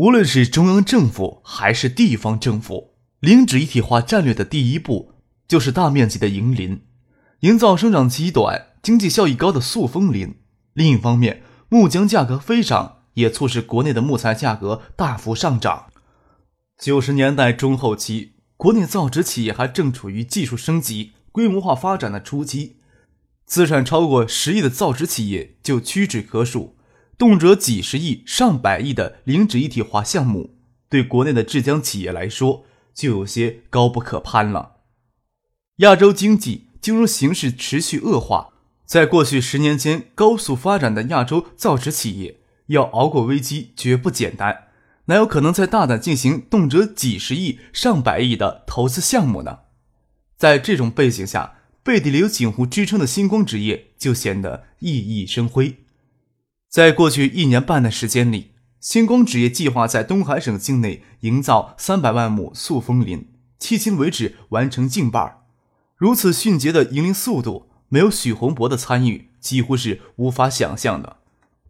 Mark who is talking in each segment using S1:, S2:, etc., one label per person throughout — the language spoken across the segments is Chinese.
S1: 无论是中央政府还是地方政府，零脂一体化战略的第一步就是大面积的营林，营造生长期短、经济效益高的塑封林。另一方面，木浆价格飞涨，也促使国内的木材价格大幅上涨。九十年代中后期，国内造纸企业还正处于技术升级、规模化发展的初期，资产超过十亿的造纸企业就屈指可数。动辄几十亿、上百亿的零脂一体化项目，对国内的制浆企业来说就有些高不可攀了。亚洲经济金融形势持续恶化，在过去十年间高速发展的亚洲造纸企业要熬过危机绝不简单，哪有可能再大胆进行动辄几十亿、上百亿的投资项目呢？在这种背景下，背地里有锦湖支撑的星光纸业就显得熠熠生辉。在过去一年半的时间里，星光纸业计划在东海省境内营造三百万亩塑封林，迄今为止完成近半。如此迅捷的营林速度，没有许洪博的参与，几乎是无法想象的。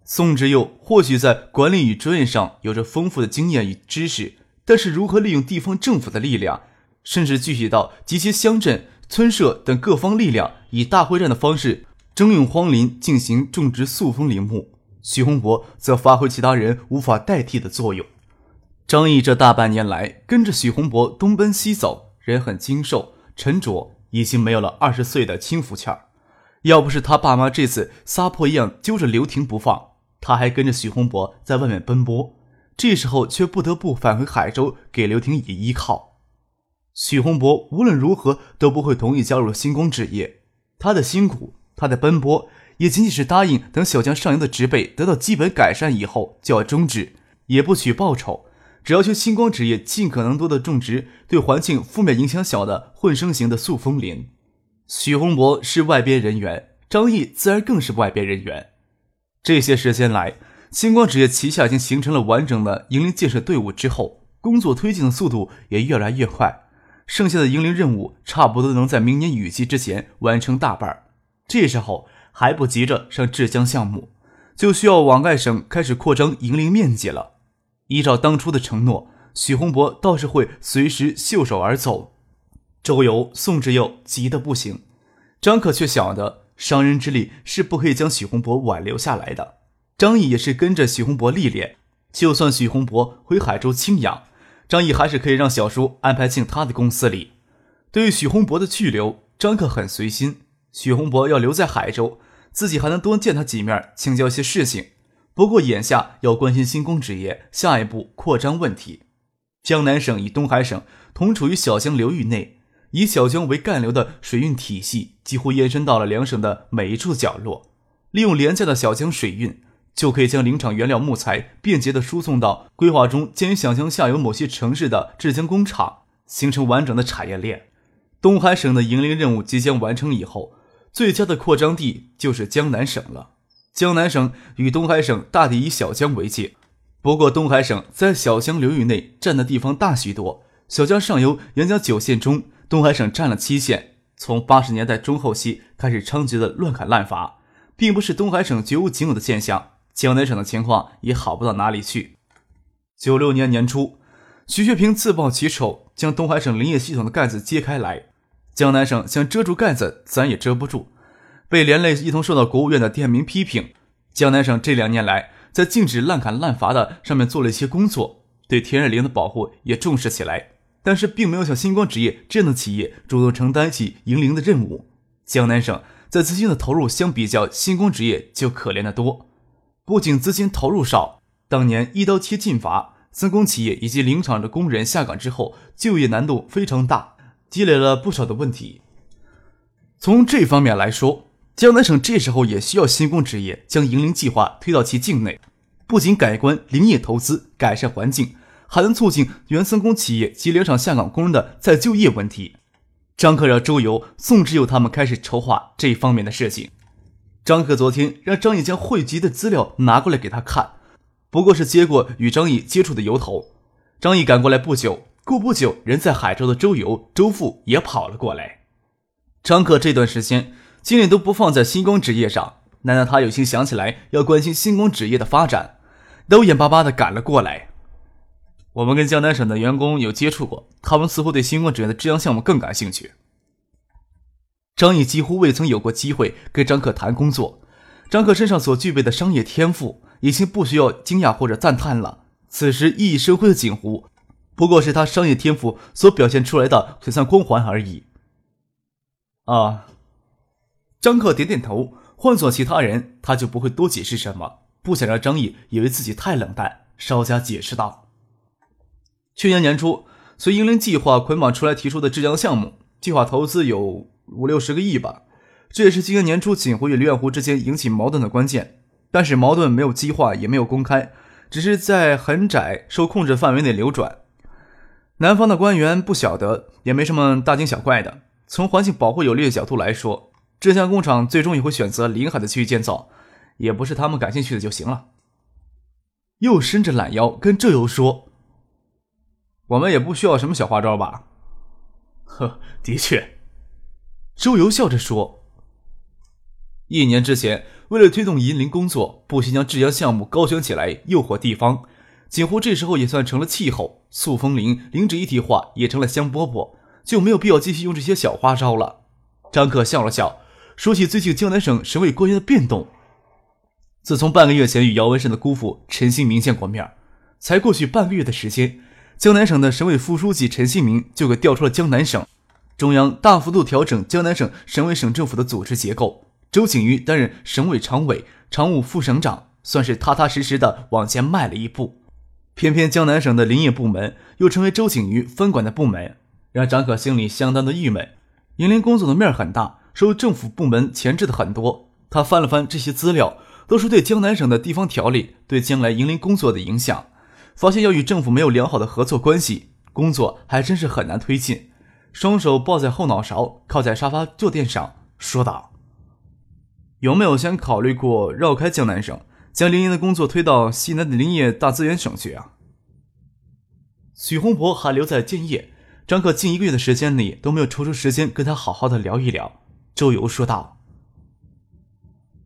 S1: 宋之佑或许在管理与专业上有着丰富的经验与知识，但是如何利用地方政府的力量，甚至具体到集结乡镇、村社等各方力量，以大会战的方式征用荒林进行种植塑封林木？许洪博则发挥其他人无法代替的作用。张毅这大半年来跟着许洪博东奔西走，人很精瘦、沉着，已经没有了二十岁的轻浮气儿。要不是他爸妈这次撒泼一样揪着刘婷不放，他还跟着许洪博在外面奔波。这时候却不得不返回海州给刘婷以依靠。许洪博无论如何都不会同意加入星光纸业，他的辛苦，他的奔波。也仅仅是答应等小江上游的植被得到基本改善以后就要终止，也不取报酬，只要求星光纸业尽可能多的种植对环境负面影响小的混生型的塑封林。许洪博是外边人员，张毅自然更是外边人员。这些时间来，星光纸业旗下已经形成了完整的营林建设队伍之后，工作推进的速度也越来越快，剩下的营林任务差不多能在明年雨季之前完成大半。这时候。还不急着上浙江项目，就需要往外省开始扩张营林面积了。依照当初的承诺，许洪博倒是会随时袖手而走。周游、宋之佑急得不行，张可却晓得商人之力是不可以将许洪博挽留下来的。张毅也是跟着许洪博历练，就算许洪博回海州清养，张毅还是可以让小叔安排进他的公司里。对于许洪博的去留，张可很随心。许洪博要留在海州，自己还能多见他几面，请教一些事情。不过眼下要关心星光纸业下一步扩张问题。江南省与东海省同处于小江流域内，以小江为干流的水运体系几乎延伸到了两省的每一处角落。利用廉价的小江水运，就可以将林场原料木材便捷地输送到规划中建于小江下游某些城市的制浆工厂，形成完整的产业链。东海省的迎林任务即将完成以后。最佳的扩张地就是江南省了。江南省与东海省大抵以小江为界，不过东海省在小江流域内占的地方大许多。小江上游沿江九县中，东海省占了七县。从八十年代中后期开始猖獗的乱砍滥伐，并不是东海省绝无仅有的现象。江南省的情况也好不到哪里去。九六年年初，徐学平自曝其丑，将东海省林业系统的盖子揭开来。江南省想遮住盖子，咱也遮不住，被连累一同受到国务院的点名批评。江南省这两年来在禁止滥砍滥伐的上面做了一些工作，对天然林的保护也重视起来，但是并没有像星光纸业这样的企业主动承担起营林的任务。江南省在资金的投入相比较星光纸业就可怜的多，不仅资金投入少，当年一刀切禁伐，森工企业以及林场的工人下岗之后，就业难度非常大。积累了不少的问题。从这方面来说，江南省这时候也需要新工职业将营林计划推到其境内，不仅改观林业投资、改善环境，还能促进原森工企业及两厂下岗工人的再就业问题。张克让周游、宋之友他们开始筹划这方面的事情。张克昨天让张毅将汇集的资料拿过来给他看，不过是接过与张毅接触的由头。张毅赶过来不久，过不久，人在海州的周游、周富也跑了过来。张克这段时间精力都不放在星光职业上，难道他有心想起来要关心星光职业的发展，都眼巴巴的赶了过来。我们跟江南省的员工有接触过，他们似乎对星光职业的制样项目更感兴趣。张毅几乎未曾有过机会跟张克谈工作，张克身上所具备的商业天赋已经不需要惊讶或者赞叹了。此时熠熠生辉的锦湖，不过是他商业天赋所表现出来的璀璨光环而已。啊，张克点点头。换做其他人，他就不会多解释什么，不想让张毅以为自己太冷淡，稍加解释道：“去年年初，随英灵计划捆绑出来提出的制江项目，计划投资有五六十个亿吧。这也是今年年初锦湖与离岸湖之间引起矛盾的关键。但是矛盾没有激化，也没有公开，只是在很窄、受控制范围内流转。南方的官员不晓得，也没什么大惊小怪的。从环境保护有利的角度来说。”这家工厂最终也会选择临海的区域建造，也不是他们感兴趣的就行了。又伸着懒腰跟周游说：“我们也不需要什么小花招吧？”
S2: 呵，的确。
S1: 周游笑着说：“一年之前，为了推动银林工作，不惜将制洋项目高悬起来，诱惑地方。锦湖这时候也算成了气候，塑封林、灵脂一体化也成了香饽饽，就没有必要继续用这些小花招了。”张克笑了笑。说起最近江南省省委官员的变动，自从半个月前与姚文胜的姑父陈新明见过面，才过去半个月的时间，江南省的省委副书记陈新明就给调出了江南省，中央大幅度调整江南省省委省政府的组织结构，周景瑜担任省委常委、常务副省长，算是踏踏实实的往前迈了一步。偏偏江南省的林业部门又成为周景瑜分管的部门，让张可心里相当的郁闷。银林工作的面很大。受政府部门钳制的很多，他翻了翻这些资料，都是对江南省的地方条例对将来营林工作的影响。发现要与政府没有良好的合作关系，工作还真是很难推进。双手抱在后脑勺，靠在沙发坐垫上，说道：“有没有先考虑过绕开江南省，将林业的工作推到西南的林业大资源省去啊？”许洪博还留在建业，张克近一个月的时间里都没有抽出时间跟他好好的聊一聊。周游说道：“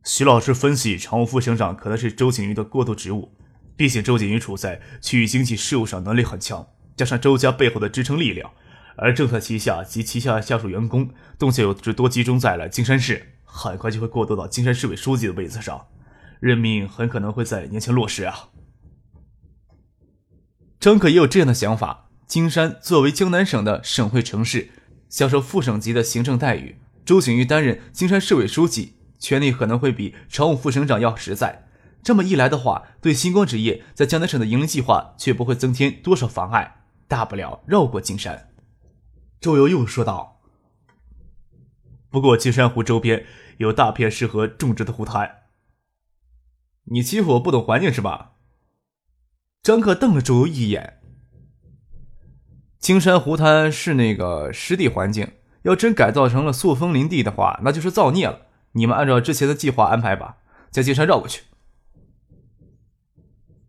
S2: 徐老师分析，常务副省长可能是周景瑜的过渡职务。毕竟周景瑜处在区域经济事务上能力很强，加上周家背后的支撑力量，而政策旗下及旗下下属员工动向又只多集中在了金山市，很快就会过渡到金山市委书记的位子上，任命很可能会在年前落实啊。”
S1: 张可也有这样的想法。金山作为江南省的省会城市，享受副省级的行政待遇。周景玉担任金山市委书记，权力可能会比常务副省长要实在。这么一来的话，对星光纸业在江南省的盈利计划却不会增添多少妨碍，大不了绕过金山。周游又说道：“
S2: 不过金山湖周边有大片适合种植的湖滩。
S1: 你欺负我不懂环境是吧？”张克瞪了周游一眼。金山湖滩是那个湿地环境。要真改造成了塑封林地的话，那就是造孽了。你们按照之前的计划安排吧，将金山绕过去。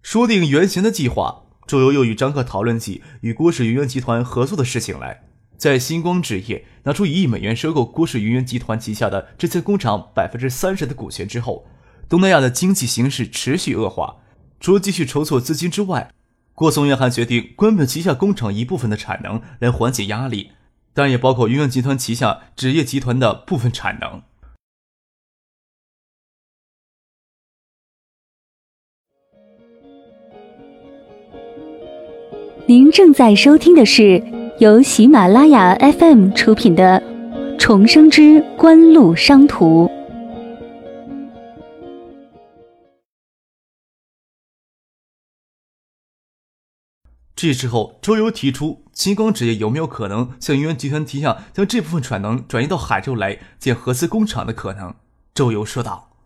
S1: 说定原先的计划，周游又与张克讨论起与郭氏云源集团合作的事情来。在星光纸业拿出一亿美元收购郭氏云源集团旗下的这些工厂百分之三十的股权之后，东南亚的经济形势持续恶化。除了继续筹措资金之外，郭松元还决定关闭旗下工厂一部分的产能，来缓解压力。但也包括云源集团旗下纸业集团的部分产能。
S3: 您正在收听的是由喜马拉雅 FM 出品的《重生之官路商途》。
S1: 这时候，周游提出，金光纸业有没有可能向云源集团提下将这部分产能转移到海州来建合资工厂的可能？周游说道：“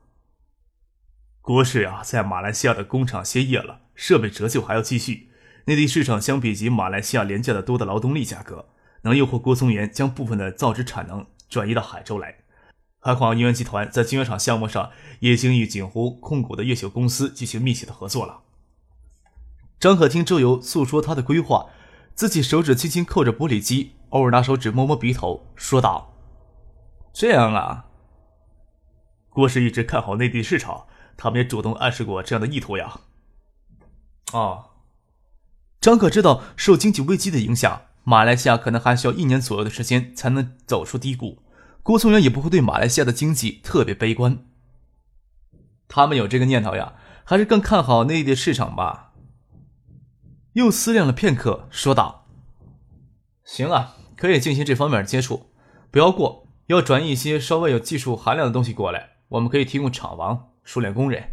S2: 郭氏啊，在马来西亚的工厂歇业了，设备折旧还要继续。内地市场相比及马来西亚廉价的多的劳动力价格，能诱惑郭松岩将部分的造纸产能转移到海州来。何况云源集团在晶圆厂项目上已经与锦湖控股的越秀公司进行密切的合作了。
S1: 张可听周游诉说他的规划，自己手指轻轻扣着玻璃机，偶尔拿手指摸摸鼻头，说道：“这样啊。”
S2: 郭氏一直看好内地市场，他们也主动暗示过这样的意图呀。
S1: 哦，张可知道，受经济危机的影响，马来西亚可能还需要一年左右的时间才能走出低谷。郭松元也不会对马来西亚的经济特别悲观。他们有这个念头呀，还是更看好内地市场吧。又思量了片刻，说道：“行啊，可以进行这方面的接触，不要过，要转一些稍微有技术含量的东西过来。我们可以提供厂房、熟练工人。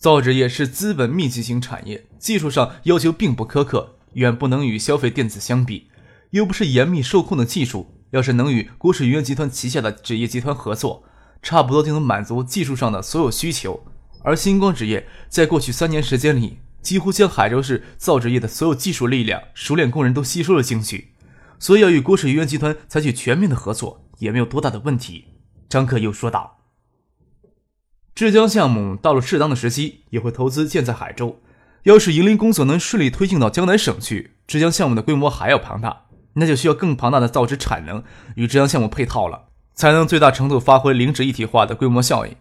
S1: 造纸业是资本密集型产业，技术上要求并不苛刻，远不能与消费电子相比，又不是严密受控的技术。要是能与郭氏渔源集团旗下的纸业集团合作，差不多就能满足技术上的所有需求。而星光纸业在过去三年时间里。”几乎将海州市造纸业的所有技术力量、熟练工人都吸收了进去，所以要与郭氏渔源集团采取全面的合作也没有多大的问题。张克又说道：“浙江项目到了适当的时机也会投资建在海州。要是银林工作能顺利推进到江南省去，浙江项目的规模还要庞大，那就需要更庞大的造纸产能与浙江项目配套了，才能最大程度发挥零脂一体化的规模效应。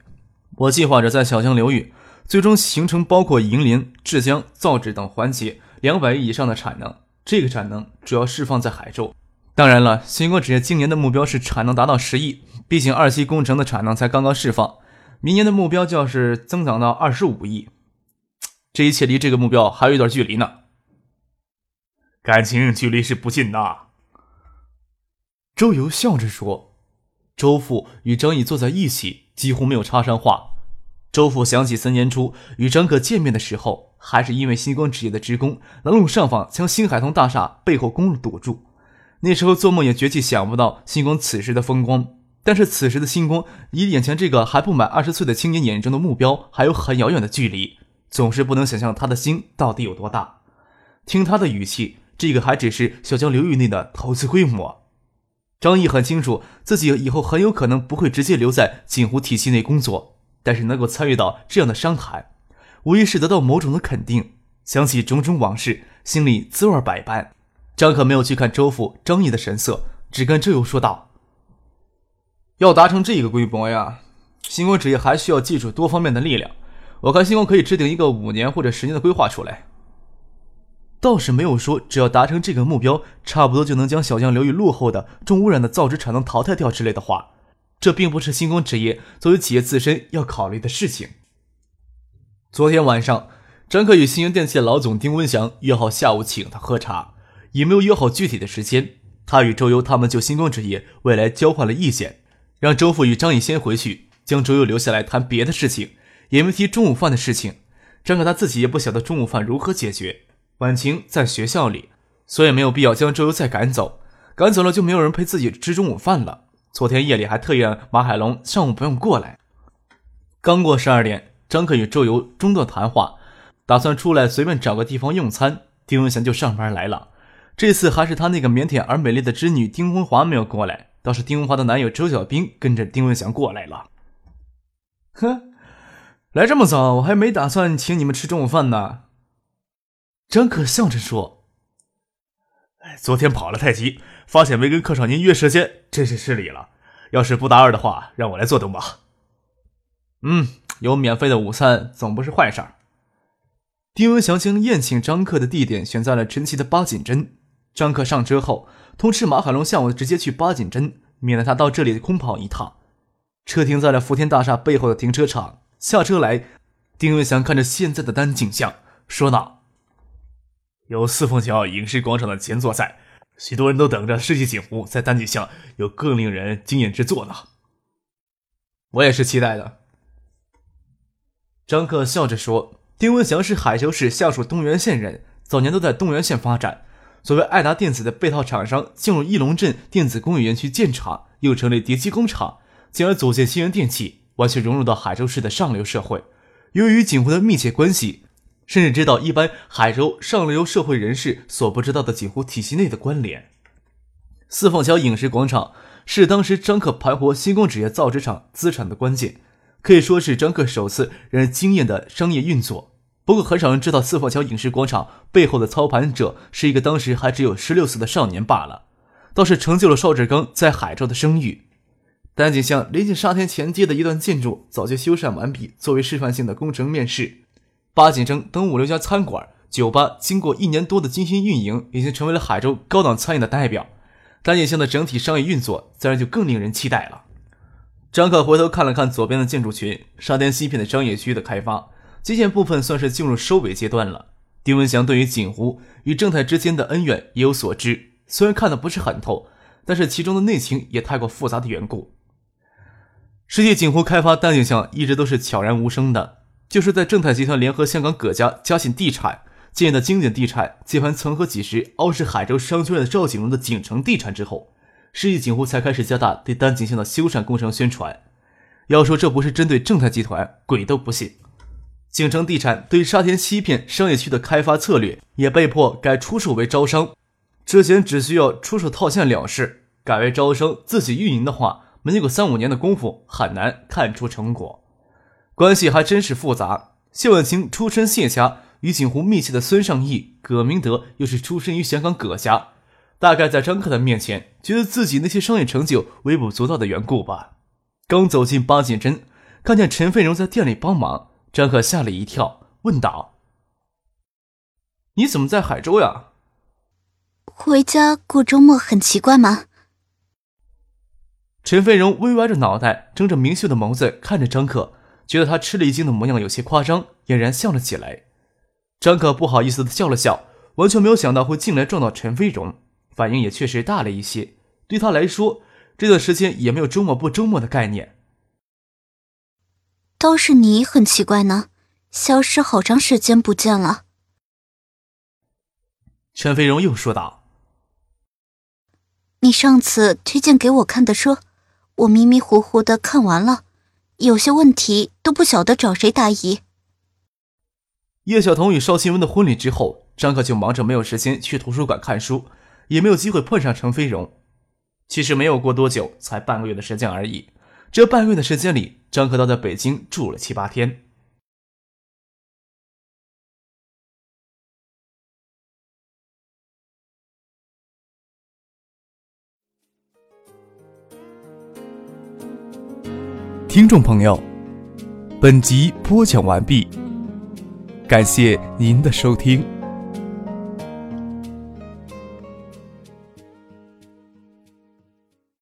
S1: 我计划着在小江流域。”最终形成包括银联、浙江造纸等环节两百亿以上的产能，这个产能主要释放在海州。当然了，星光纸业今年的目标是产能达到十亿，毕竟二期工程的产能才刚刚释放。明年的目标就要是增长到二十五亿，这一切离这个目标还有一段距离呢。
S2: 感情距离是不近的。
S1: 周游笑着说：“周父与张毅坐在一起，几乎没有插上话。”周父想起三年初与张可见面的时候，还是因为星光纸业的职工拦路上访，将新海通大厦背后公路堵住。那时候做梦也绝计想不到星光此时的风光。但是此时的星光，离眼前这个还不满二十岁的青年眼中的目标还有很遥远的距离，总是不能想象他的心到底有多大。听他的语气，这个还只是小江流域内的投资规模。张毅很清楚自己以后很有可能不会直接留在锦湖体系内工作。但是能够参与到这样的商谈，无疑是得到某种的肯定。想起种种往事，心里滋味百般。张可没有去看周父张毅的神色，只跟周游说道：“要达成这个规模呀，星光纸业还需要借助多方面的力量。我看星光可以制定一个五年或者十年的规划出来。倒是没有说只要达成这个目标，差不多就能将小江流域落后的重污染的造纸产能淘汰掉之类的话。”这并不是星光纸业作为企业自身要考虑的事情。昨天晚上，张克与星源电器的老总丁文祥约好下午请他喝茶，也没有约好具体的时间。他与周游他们就星光纸业未来交换了意见，让周父与张毅先回去，将周游留下来谈别的事情，也没提中午饭的事情。张可他自己也不晓得中午饭如何解决。晚晴在学校里，所以没有必要将周游再赶走。赶走了就没有人陪自己吃中午饭了。昨天夜里还特意让马海龙上午不用过来。刚过十二点，张克与周游中断谈话，打算出来随便找个地方用餐。丁文祥就上班来了。这次还是他那个腼腆而美丽的侄女丁文华没有过来，倒是丁文华的男友周小兵跟着丁文祥过来了。哼，来这么早，我还没打算请你们吃中午饭呢。张可笑着说：“
S2: 哎，昨天跑了太急。”发现没跟客少您约时间，真是失礼了。要是不打扰的话，让我来做东吧。
S1: 嗯，有免费的午餐总不是坏事儿。丁文祥将宴请张克的地点选在了陈奇的八景镇。张克上车后，通知马海龙下午直接去八景镇，免得他到这里空跑一趟。车停在了福田大厦背后的停车场。下车来，丁文祥看着现在的单景象，说道：“
S2: 有四凤桥影视广场的前座在。”许多人都等着世纪锦湖在单曲上有更令人惊艳之作呢。
S1: 我也是期待的。张克笑着说：“丁文祥是海州市下属东源县人，早年都在东源县发展。作为爱达电子的备套厂商，进入义龙镇电子工业园区建厂，又成立叠机工厂，进而组建新源电器，完全融入到海州市的上流社会。由于景湖的密切关系，甚至知道一般海州上流社会人士所不知道的锦湖体系内的关联。四凤桥影视广场是当时张克盘活星光纸业造纸厂资产的关键，可以说是张克首次让人惊艳的商业运作。不过，很少人知道四凤桥影视广场背后的操盘者是一个当时还只有十六岁的少年罢了，倒是成就了邵志刚在海州的声誉。丹景巷临近沙田前街的一段建筑早就修缮完毕，作为示范性的工程面试。八景城等五六家餐馆、酒吧，经过一年多的精心运营，已经成为了海州高档餐饮的代表。丹景巷的整体商业运作自然就更令人期待了。张可回头看了看左边的建筑群，沙田西片的商业区的开发。基建部分算是进入收尾阶段了。丁文祥对于锦湖与正泰之间的恩怨也有所知，虽然看得不是很透，但是其中的内情也太过复杂的缘故。实际锦湖开发单景象一直都是悄然无声的，就是在正泰集团联合香港葛家、嘉信地产建的经典地产接盘曾和几时傲视海州商圈的赵景荣的景城地产之后，世纪锦湖才开始加大对单景象的修缮工程宣传。要说这不是针对正泰集团，鬼都不信。景城地产对沙田西片商业区的开发策略也被迫改出售为招商。之前只需要出手套现了事，改为招商自己运营的话，没有个三五年的功夫，很难看出成果。关系还真是复杂。谢婉清出身谢家，与景湖密切的孙尚义、葛明德又是出身于香港葛家，大概在张克的面前，觉得自己那些商业成就微不足道的缘故吧。刚走进八景镇，看见陈飞荣在店里帮忙。张克吓了一跳，问道：“你怎么在海州呀？
S4: 回家过周末很奇怪吗？”
S1: 陈飞荣微歪着脑袋，睁着明秀的眸子看着张可，觉得他吃了一惊的模样有些夸张，俨然笑了起来。张可不好意思的笑了笑，完全没有想到会进来撞到陈飞荣，反应也确实大了一些。对他来说，这段时间也没有周末不周末的概念。
S4: 倒是你很奇怪呢，消失好长时间不见了。
S1: 陈飞荣又说道：“
S4: 你上次推荐给我看的书，我迷迷糊糊的看完了，有些问题都不晓得找谁答疑。”
S1: 叶晓彤与邵新文的婚礼之后，张可就忙着没有时间去图书馆看书，也没有机会碰上陈飞荣。其实没有过多久，才半个月的时间而已。这半个月的时间里，张可都在北京住了七八天。听众朋友，本集播讲完毕，感谢您的收听。